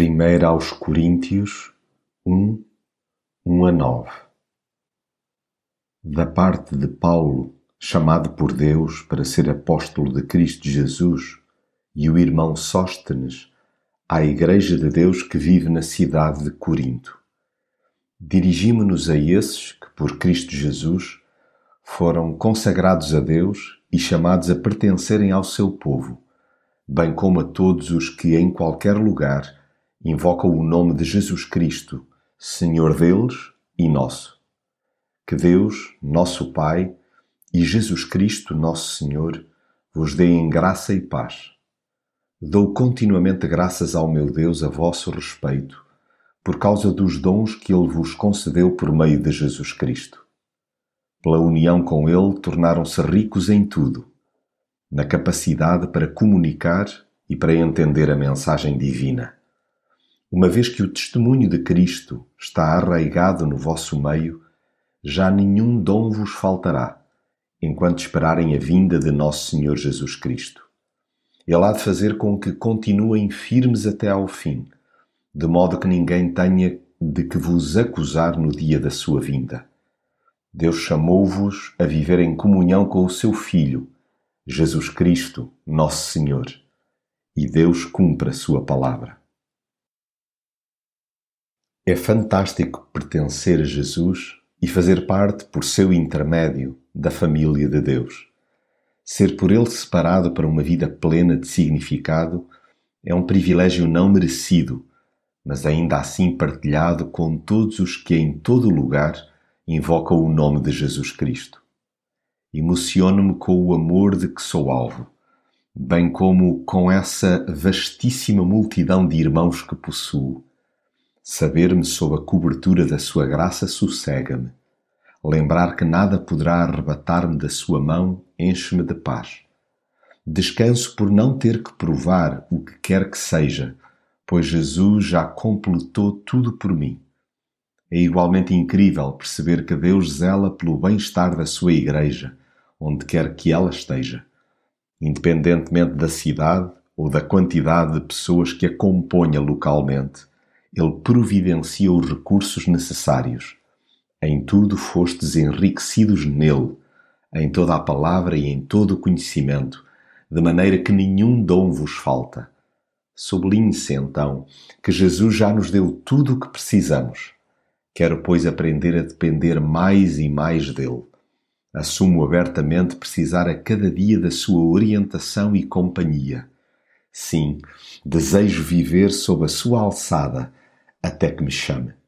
1 aos Coríntios um, um a nove Da parte de Paulo, chamado por Deus para ser apóstolo de Cristo Jesus, e o irmão Sóstenes, à Igreja de Deus que vive na cidade de Corinto. Dirigimo-nos a esses que, por Cristo Jesus, foram consagrados a Deus e chamados a pertencerem ao seu povo, bem como a todos os que, em qualquer lugar, invocam o nome de Jesus Cristo, Senhor deles e nosso. Que Deus, nosso Pai, e Jesus Cristo, nosso Senhor, vos deem graça e paz. Dou continuamente graças ao meu Deus a vosso respeito, por causa dos dons que Ele vos concedeu por meio de Jesus Cristo. Pela união com Ele, tornaram-se ricos em tudo, na capacidade para comunicar e para entender a mensagem divina uma vez que o testemunho de Cristo está arraigado no vosso meio, já nenhum dom vos faltará, enquanto esperarem a vinda de nosso Senhor Jesus Cristo. Ele há de fazer com que continuem firmes até ao fim, de modo que ninguém tenha de que vos acusar no dia da sua vinda. Deus chamou-vos a viver em comunhão com o seu Filho, Jesus Cristo, nosso Senhor, e Deus cumpre a sua palavra. É fantástico pertencer a Jesus e fazer parte, por seu intermédio, da família de Deus. Ser por ele separado para uma vida plena de significado é um privilégio não merecido, mas ainda assim partilhado com todos os que em todo lugar invocam o nome de Jesus Cristo. Emociono-me com o amor de que sou alvo, bem como com essa vastíssima multidão de irmãos que possuo Saber-me sob a cobertura da sua graça sossega-me. Lembrar que nada poderá arrebatar-me da sua mão enche-me de paz. Descanso por não ter que provar o que quer que seja, pois Jesus já completou tudo por mim. É igualmente incrível perceber que Deus zela pelo bem-estar da sua igreja, onde quer que ela esteja, independentemente da cidade ou da quantidade de pessoas que a componha localmente ele providencia os recursos necessários. Em tudo fostes enriquecidos nele, em toda a palavra e em todo o conhecimento, de maneira que nenhum dom vos falta. Sublinhe-se, então, que Jesus já nos deu tudo o que precisamos. Quero, pois, aprender a depender mais e mais dele. Assumo abertamente precisar a cada dia da sua orientação e companhia. Sim, desejo viver sob a sua alçada até que me chame.